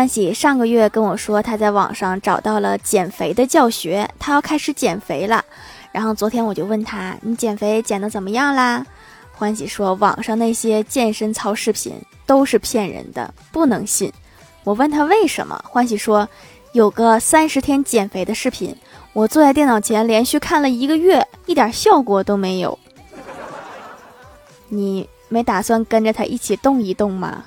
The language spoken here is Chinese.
欢喜上个月跟我说他在网上找到了减肥的教学他要开始减肥了。然后昨天我就问他你减肥减的怎么样啦？欢喜说网上那些健身操视频都是骗人的不能信。我问他为什么欢喜说有个三十天减肥的视频我坐在电脑前连续看了一个月一点效果都没有。你没打算跟着他一起动一动吗？